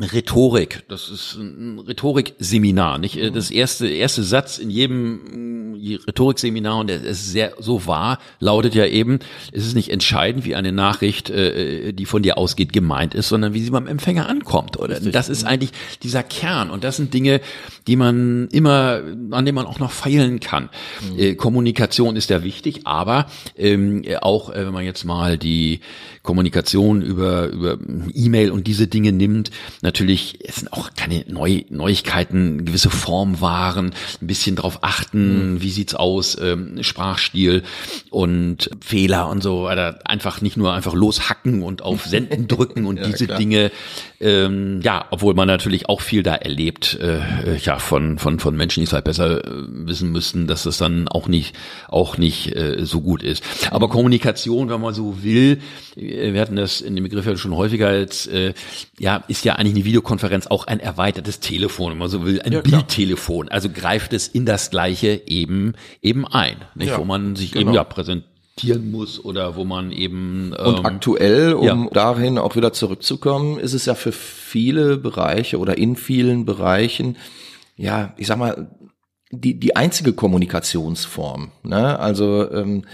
Rhetorik, das ist ein Rhetorikseminar, nicht? Mhm. Das erste, erste Satz in jedem Rhetorikseminar, und es ist sehr so wahr, lautet ja eben, es ist nicht entscheidend, wie eine Nachricht, äh, die von dir ausgeht, gemeint ist, sondern wie sie beim Empfänger ankommt, oder? Richtig. Das ist eigentlich dieser Kern, und das sind Dinge, die man immer, an denen man auch noch feilen kann. Mhm. Äh, Kommunikation ist ja wichtig, aber ähm, auch, äh, wenn man jetzt mal die Kommunikation über, über E-Mail und diese Dinge nimmt, natürlich, es sind auch keine Neu Neuigkeiten, gewisse Formwaren, ein bisschen drauf achten, mhm. wie sieht's aus, ähm, Sprachstil und Fehler und so weiter. Einfach nicht nur einfach loshacken und auf Senden drücken und ja, diese klar. Dinge, ähm, ja, obwohl man natürlich auch viel da erlebt, äh, ja, von, von, von Menschen, die es halt besser äh, wissen müssten, dass es dann auch nicht, auch nicht äh, so gut ist. Aber Kommunikation, wenn man so will, äh, wir hatten das in dem Begriff ja schon häufiger als, äh, ja, ist ja eigentlich eine Videokonferenz auch ein erweitertes Telefon, wenn man so will, ein ja, Bildtelefon. Also greift es in das Gleiche eben, eben ein, nicht? Ja, wo man sich genau. eben ja präsentieren muss oder wo man eben ähm, und aktuell, um ja. dahin auch wieder zurückzukommen, ist es ja für viele Bereiche oder in vielen Bereichen, ja, ich sag mal, die die einzige Kommunikationsform. Ne? Also ähm,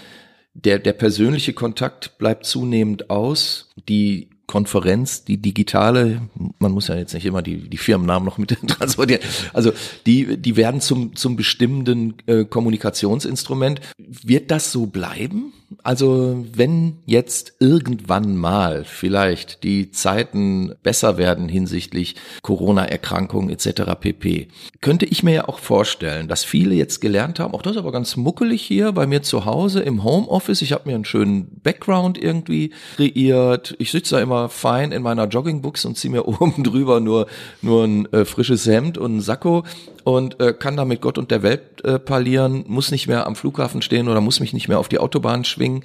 der, der persönliche Kontakt bleibt zunehmend aus. Die Konferenz, die digitale, man muss ja jetzt nicht immer die, die Firmennamen noch mit transportieren, also die, die werden zum, zum bestimmenden äh, Kommunikationsinstrument. Wird das so bleiben? Also wenn jetzt irgendwann mal vielleicht die Zeiten besser werden hinsichtlich Corona-Erkrankungen etc. pp, könnte ich mir ja auch vorstellen, dass viele jetzt gelernt haben, auch das ist aber ganz muckelig hier bei mir zu Hause im Homeoffice. Ich habe mir einen schönen Background irgendwie kreiert. Ich sitze da immer fein in meiner Joggingbuchs und ziehe mir oben drüber nur, nur ein äh, frisches Hemd und ein Sakko und äh, kann da mit Gott und der Welt äh, parlieren, muss nicht mehr am Flughafen stehen oder muss mich nicht mehr auf die Autobahn schwingen.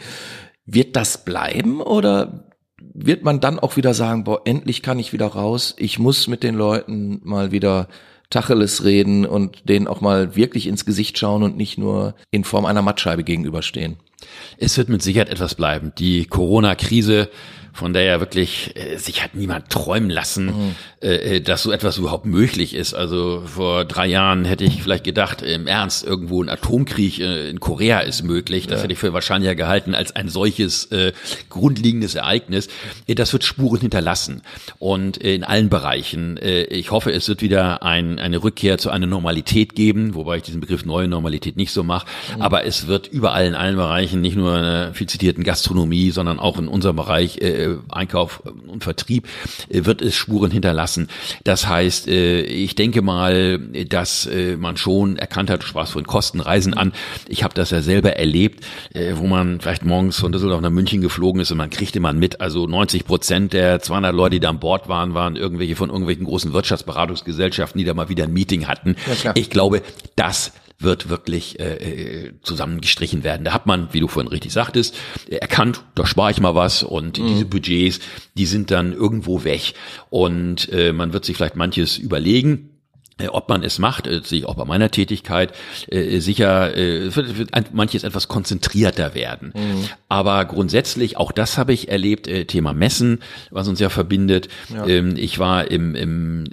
Wird das bleiben oder wird man dann auch wieder sagen, boah, endlich kann ich wieder raus, ich muss mit den Leuten mal wieder Tacheles reden und denen auch mal wirklich ins Gesicht schauen und nicht nur in Form einer Mattscheibe gegenüberstehen? Es wird mit Sicherheit etwas bleiben. Die Corona-Krise von der ja wirklich äh, sich hat niemand träumen lassen, mhm. äh, äh, dass so etwas überhaupt möglich ist. Also vor drei Jahren hätte ich vielleicht gedacht, im Ernst, irgendwo ein Atomkrieg äh, in Korea ist möglich. Das ja. hätte ich für wahrscheinlicher gehalten als ein solches äh, grundlegendes Ereignis. Äh, das wird Spuren hinterlassen und äh, in allen Bereichen. Ich hoffe, es wird wieder ein, eine Rückkehr zu einer Normalität geben, wobei ich diesen Begriff neue Normalität nicht so mache. Mhm. Aber es wird überall in allen Bereichen, nicht nur in der viel zitierten Gastronomie, sondern auch in unserem Bereich äh, äh, Einkauf und Vertrieb äh, wird es Spuren hinterlassen. Das heißt, äh, ich denke mal, dass äh, man schon erkannt hat, du sprachst von Kostenreisen an. Ich habe das ja selber erlebt, wo man vielleicht morgens von Düsseldorf nach München geflogen ist und man kriegte man mit, also 90 Prozent der 200 Leute, die da an Bord waren, waren irgendwelche von irgendwelchen großen Wirtschaftsberatungsgesellschaften, die da mal wieder ein Meeting hatten. Ja, ich glaube, das wird wirklich äh, äh, zusammengestrichen werden. Da hat man, wie du vorhin richtig sagtest, erkannt, da spare ich mal was und mhm. diese Budgets, die sind dann irgendwo weg und äh, man wird sich vielleicht manches überlegen. Äh, ob man es macht, äh, sehe ich auch bei meiner Tätigkeit, äh, sicher wird, manches etwas konzentrierter werden. Mhm. Aber grundsätzlich, auch das habe ich erlebt, Thema Messen, was uns ja verbindet. Ja. Ähm, ich war im, im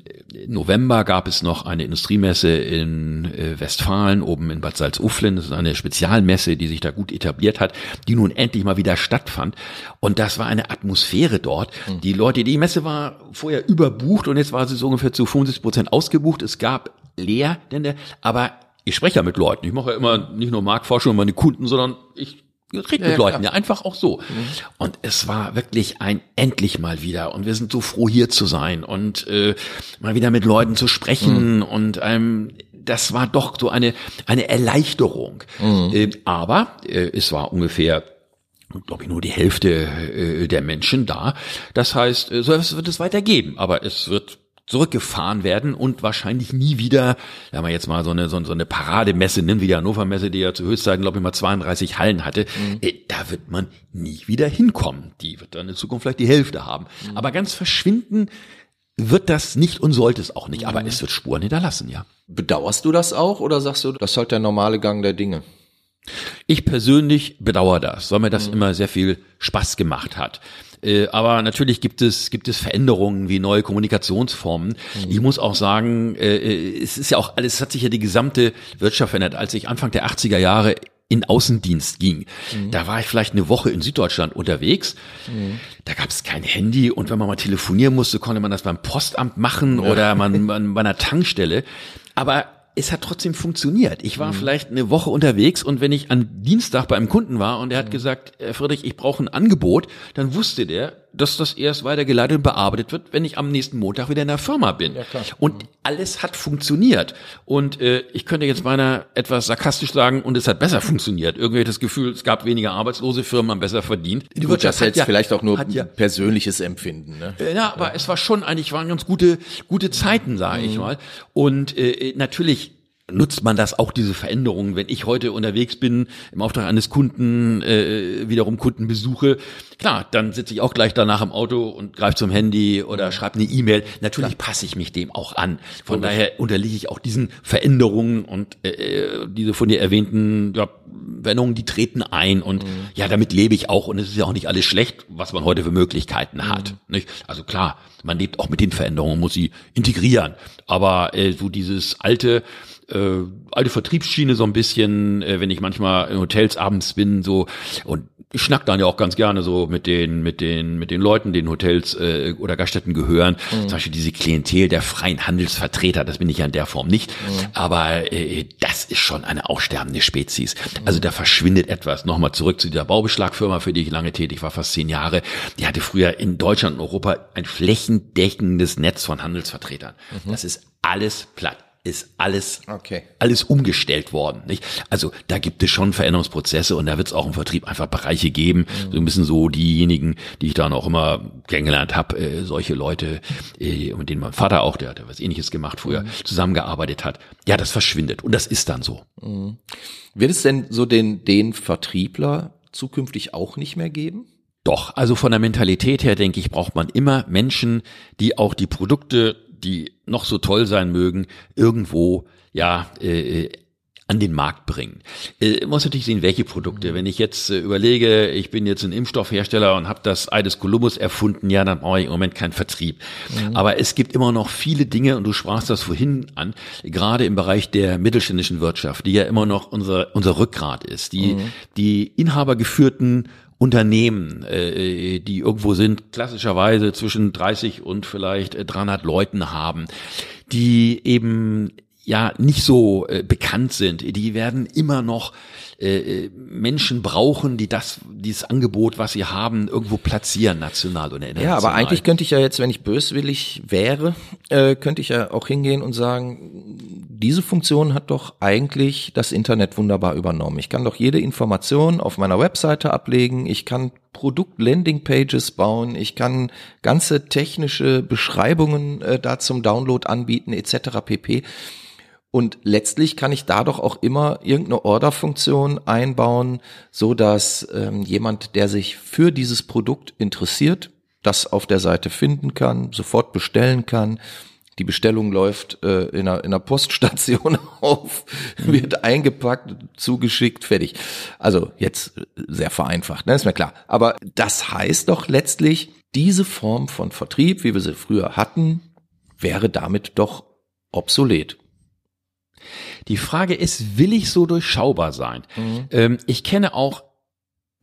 November, gab es noch eine Industriemesse in Westfalen, oben in Bad Salzuflen. Das ist eine Spezialmesse, die sich da gut etabliert hat, die nun endlich mal wieder stattfand. Und das war eine Atmosphäre dort. Mhm. Die Leute, die Messe war vorher überbucht und jetzt war sie so ungefähr zu 75 Prozent ausgebucht es gab Lehrende, aber ich spreche ja mit Leuten. Ich mache ja immer nicht nur Marktforschung und meine Kunden, sondern ich rede ja, mit Leuten, klar. ja, einfach auch so. Mhm. Und es war wirklich ein endlich mal wieder. Und wir sind so froh, hier zu sein und äh, mal wieder mit Leuten zu sprechen mhm. und ähm, das war doch so eine, eine Erleichterung. Mhm. Äh, aber äh, es war ungefähr glaube ich, nur die Hälfte äh, der Menschen da. Das heißt, äh, so wird es weitergeben, aber es wird zurückgefahren werden und wahrscheinlich nie wieder, wenn man jetzt mal so eine, so, eine Parademesse nimmt, wie die Hannover Messe, die ja zu Höchstzeiten, glaube ich, mal 32 Hallen hatte, mhm. äh, da wird man nie wieder hinkommen. Die wird dann in Zukunft vielleicht die Hälfte haben. Mhm. Aber ganz verschwinden wird das nicht und sollte es auch nicht. Aber mhm. es wird Spuren hinterlassen, ja. Bedauerst du das auch oder sagst du, das ist halt der normale Gang der Dinge? Ich persönlich bedauere das, weil mir das mhm. immer sehr viel Spaß gemacht hat. Äh, aber natürlich gibt es, gibt es Veränderungen wie neue Kommunikationsformen. Mhm. Ich muss auch sagen, äh, äh, es ist ja auch alles, es hat sich ja die gesamte Wirtschaft verändert. Als ich Anfang der 80er Jahre in Außendienst ging. Mhm. Da war ich vielleicht eine Woche in Süddeutschland unterwegs. Mhm. Da gab es kein Handy und wenn man mal telefonieren musste, konnte man das beim Postamt machen ja. oder man, man bei einer Tankstelle. Aber es hat trotzdem funktioniert. Ich war mhm. vielleicht eine Woche unterwegs und wenn ich an Dienstag bei einem Kunden war und er hat mhm. gesagt, Herr Friedrich, ich brauche ein Angebot, dann wusste der, dass das erst weitergeleitet und bearbeitet wird, wenn ich am nächsten Montag wieder in der Firma bin. Ja, klar. Und alles hat funktioniert. Und äh, ich könnte jetzt meiner etwas sarkastisch sagen, und es hat besser funktioniert. Irgendwie das Gefühl, es gab weniger arbeitslose Firmen, haben besser verdient. Die Wirtschaft das jetzt ja, vielleicht auch nur ja, persönliches Empfinden. Ne? Äh, ja, aber es war schon eigentlich waren ganz gute gute Zeiten, sage mhm. ich mal. Und äh, natürlich nutzt man das auch diese Veränderungen, wenn ich heute unterwegs bin im Auftrag eines Kunden, äh, wiederum Kunden besuche, klar, dann sitze ich auch gleich danach im Auto und greife zum Handy oder mhm. schreibe eine E-Mail. Natürlich passe ich mich dem auch an. Von okay. daher unterliege ich auch diesen Veränderungen und äh, äh, diese von dir erwähnten ja, Veränderungen, die treten ein und mhm. ja, damit lebe ich auch und es ist ja auch nicht alles schlecht, was man heute für Möglichkeiten mhm. hat. Nicht? Also klar, man lebt auch mit den Veränderungen, muss sie integrieren. Aber äh, so dieses alte äh, alte Vertriebsschiene so ein bisschen, äh, wenn ich manchmal in Hotels abends bin, so und ich schnack dann ja auch ganz gerne so mit den mit den mit den Leuten, den Hotels äh, oder Gaststätten gehören. Mhm. Zum Beispiel diese Klientel der freien Handelsvertreter, das bin ich ja in der Form nicht. Mhm. Aber äh, das ist schon eine aussterbende Spezies. Mhm. Also da verschwindet etwas. Nochmal zurück zu dieser Baubeschlagfirma, für die ich lange tätig war, fast zehn Jahre. Die hatte früher in Deutschland und Europa ein flächendeckendes Netz von Handelsvertretern. Mhm. Das ist alles platt ist alles, okay. alles umgestellt worden. Nicht? Also da gibt es schon Veränderungsprozesse und da wird es auch im Vertrieb einfach Bereiche geben. Mhm. So ein bisschen so diejenigen, die ich dann auch immer kennengelernt habe, äh, solche Leute, äh, mit denen mein Vater auch, der hat ja was ähnliches gemacht früher, mhm. zusammengearbeitet hat. Ja, das verschwindet und das ist dann so. Mhm. Wird es denn so den, den Vertriebler zukünftig auch nicht mehr geben? Doch, also von der Mentalität her denke ich, braucht man immer Menschen, die auch die Produkte, die noch so toll sein mögen, irgendwo ja äh, an den Markt bringen. Äh, muss natürlich sehen, welche Produkte. Wenn ich jetzt äh, überlege, ich bin jetzt ein Impfstoffhersteller und habe das Eides Columbus erfunden, ja, dann brauche ich im Moment keinen Vertrieb. Mhm. Aber es gibt immer noch viele Dinge, und du sprachst das vorhin an, gerade im Bereich der mittelständischen Wirtschaft, die ja immer noch unser, unser Rückgrat ist, die, mhm. die inhabergeführten Unternehmen, äh, die irgendwo sind, klassischerweise zwischen 30 und vielleicht 300 Leuten haben, die eben ja nicht so äh, bekannt sind, die werden immer noch äh, äh, Menschen brauchen, die das, dieses Angebot, was sie haben, irgendwo platzieren, national oder international. Ja, aber eigentlich könnte ich ja jetzt, wenn ich böswillig wäre, äh, könnte ich ja auch hingehen und sagen, diese Funktion hat doch eigentlich das Internet wunderbar übernommen. Ich kann doch jede Information auf meiner Webseite ablegen, ich kann Produkt-Landing-Pages bauen, ich kann ganze technische Beschreibungen äh, da zum Download anbieten, etc. pp. Und letztlich kann ich da doch auch immer irgendeine Order-Funktion einbauen, so dass ähm, jemand, der sich für dieses Produkt interessiert, das auf der Seite finden kann, sofort bestellen kann. Die Bestellung läuft äh, in, einer, in einer Poststation auf, wird eingepackt, zugeschickt, fertig. Also jetzt sehr vereinfacht, ne? ist mir klar. Aber das heißt doch letztlich, diese Form von Vertrieb, wie wir sie früher hatten, wäre damit doch obsolet. Die Frage ist, will ich so durchschaubar sein? Mhm. Ähm, ich kenne auch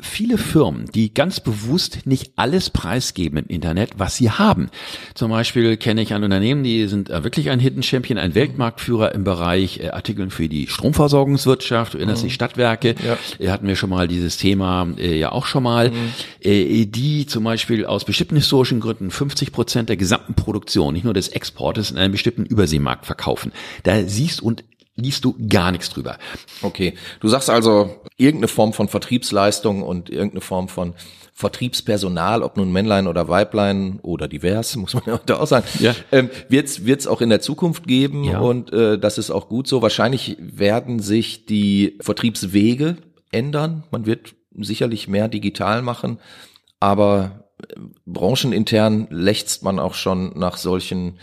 viele Firmen, die ganz bewusst nicht alles preisgeben im Internet, was sie haben. Zum Beispiel kenne ich ein Unternehmen, die sind äh, wirklich ein Hidden Champion, ein Weltmarktführer im Bereich äh, Artikeln für die Stromversorgungswirtschaft. Du erinnerst dich, mhm. Stadtwerke. Ja. Äh, hatten wir schon mal dieses Thema ja auch schon mal. Mhm. Die zum Beispiel aus bestimmten historischen Gründen 50 Prozent der gesamten Produktion, nicht nur des Exportes, in einem bestimmten Überseemarkt verkaufen. Da siehst und liest du gar nichts drüber. Okay, du sagst also irgendeine Form von Vertriebsleistung und irgendeine Form von Vertriebspersonal, ob nun Männlein oder Weiblein oder divers, muss man ja auch sagen, ja. ähm, wird es auch in der Zukunft geben ja. und äh, das ist auch gut so. Wahrscheinlich werden sich die Vertriebswege ändern. Man wird sicherlich mehr digital machen, aber äh, branchenintern lächzt man auch schon nach solchen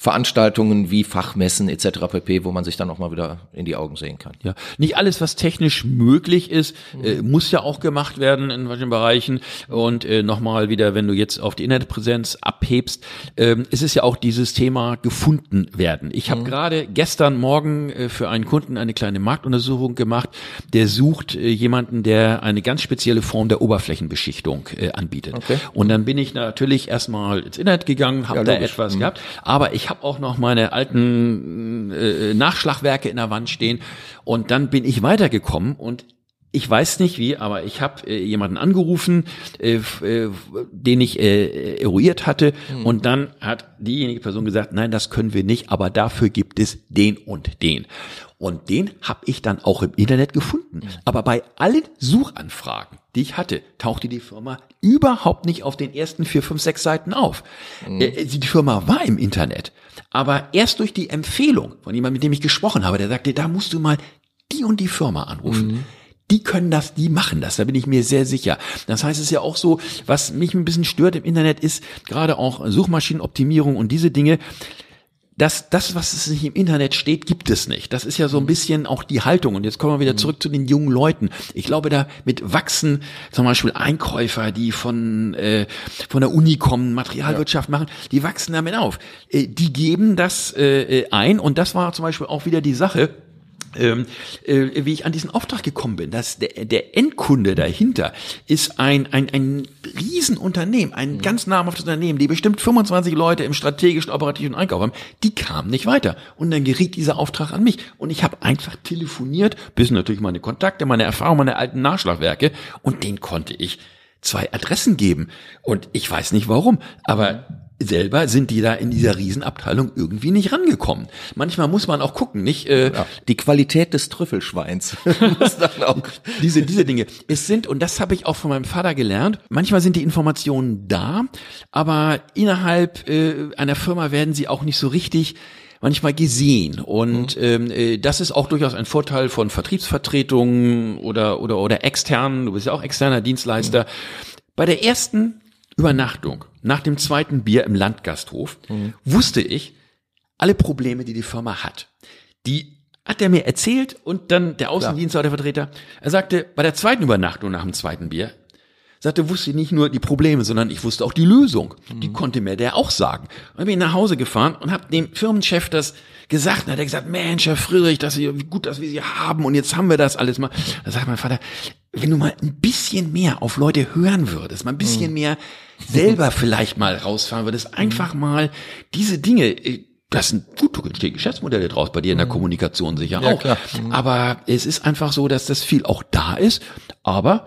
Veranstaltungen wie Fachmessen etc. pp, wo man sich dann auch mal wieder in die Augen sehen kann. Ja, nicht alles, was technisch möglich ist, äh, muss ja auch gemacht werden in manchen Bereichen. Und äh, nochmal wieder, wenn du jetzt auf die Internetpräsenz abhebst, ähm, es ist ja auch dieses Thema gefunden werden. Ich habe mhm. gerade gestern Morgen äh, für einen Kunden eine kleine Marktuntersuchung gemacht, der sucht äh, jemanden, der eine ganz spezielle Form der Oberflächenbeschichtung äh, anbietet. Okay. Und dann bin ich natürlich erstmal ins Internet gegangen, habe ja, da etwas mhm. gehabt, aber ich habe auch noch meine alten äh, Nachschlagwerke in der Wand stehen. Und dann bin ich weitergekommen und ich weiß nicht wie, aber ich habe äh, jemanden angerufen, äh, äh, den ich äh, eruiert hatte, mhm. und dann hat diejenige Person gesagt, nein, das können wir nicht, aber dafür gibt es den und den. Und den habe ich dann auch im Internet gefunden. Mhm. Aber bei allen Suchanfragen, die ich hatte, tauchte die Firma überhaupt nicht auf den ersten vier, fünf, sechs Seiten auf. Mhm. Äh, die Firma war im Internet. Aber erst durch die Empfehlung von jemandem, mit dem ich gesprochen habe, der sagte, da musst du mal die und die Firma anrufen. Mhm die können das, die machen das, da bin ich mir sehr sicher. Das heißt, es ist ja auch so, was mich ein bisschen stört im Internet ist, gerade auch Suchmaschinenoptimierung und diese Dinge, das, das, was es nicht im Internet steht, gibt es nicht. Das ist ja so ein bisschen auch die Haltung. Und jetzt kommen wir wieder mhm. zurück zu den jungen Leuten. Ich glaube, da mit wachsen zum Beispiel Einkäufer, die von, äh, von der Uni kommen, Materialwirtschaft ja. machen, die wachsen damit auf. Äh, die geben das äh, ein und das war zum Beispiel auch wieder die Sache ähm, äh, wie ich an diesen Auftrag gekommen bin. dass der, der Endkunde dahinter ist ein, ein, ein Riesenunternehmen, ein mhm. ganz namhaftes Unternehmen, die bestimmt 25 Leute im strategischen operativen Einkauf haben. Die kamen nicht weiter. Und dann geriet dieser Auftrag an mich. Und ich habe einfach telefoniert, bis natürlich meine Kontakte, meine Erfahrungen, meine alten Nachschlagwerke. Und den konnte ich zwei Adressen geben. Und ich weiß nicht warum, aber selber sind die da in dieser Riesenabteilung irgendwie nicht rangekommen. Manchmal muss man auch gucken, nicht? Äh, ja, die Qualität des Trüffelschweins. diese, diese Dinge. Es sind, und das habe ich auch von meinem Vater gelernt, manchmal sind die Informationen da, aber innerhalb äh, einer Firma werden sie auch nicht so richtig manchmal gesehen. Und mhm. ähm, äh, das ist auch durchaus ein Vorteil von Vertriebsvertretungen oder, oder, oder externen, du bist ja auch externer Dienstleister. Mhm. Bei der ersten Übernachtung nach dem zweiten Bier im Landgasthof mhm. wusste ich alle Probleme, die die Firma hat. Die hat er mir erzählt und dann der Außendienstler, der Vertreter, er sagte, bei der zweiten Übernachtung nach dem zweiten Bier, sagte, wusste ich nicht nur die Probleme, sondern ich wusste auch die Lösung. Mhm. Die konnte mir der auch sagen. Und dann bin ich nach Hause gefahren und habe dem Firmenchef das gesagt. Und hat er gesagt, Mensch, Herr Friedrich, dass Sie, wie gut, dass wir Sie haben und jetzt haben wir das alles mal. Da sagt mein Vater, wenn du mal ein bisschen mehr auf Leute hören würdest, mal ein bisschen mhm. mehr selber vielleicht mal rausfahren würdest, einfach mhm. mal diese Dinge, äh, das sind gut, du entstehen Geschäftsmodelle draus bei dir in der mhm. Kommunikation sicher ja, auch. Klar. Mhm. Aber es ist einfach so, dass das viel auch da ist. Aber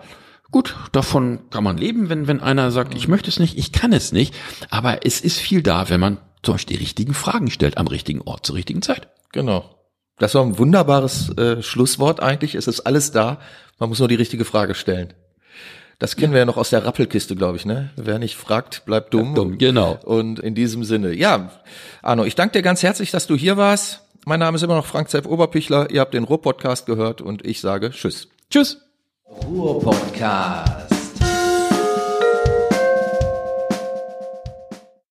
gut, davon kann man leben, wenn, wenn einer sagt, ich möchte es nicht, ich kann es nicht. Aber es ist viel da, wenn man zum Beispiel die richtigen Fragen stellt am richtigen Ort zur richtigen Zeit. Genau. Das war ein wunderbares äh, Schlusswort eigentlich. Es ist alles da. Man muss nur die richtige Frage stellen. Das kennen wir ja noch aus der Rappelkiste, glaube ich, ne? Wer nicht fragt, bleibt dumm. dumm. Genau. Und in diesem Sinne, ja, Arno, ich danke dir ganz herzlich, dass du hier warst. Mein Name ist immer noch Frank Zepp Oberpichler. Ihr habt den Ruhr-Podcast gehört und ich sage Tschüss. Tschüss. Ruhr-Podcast.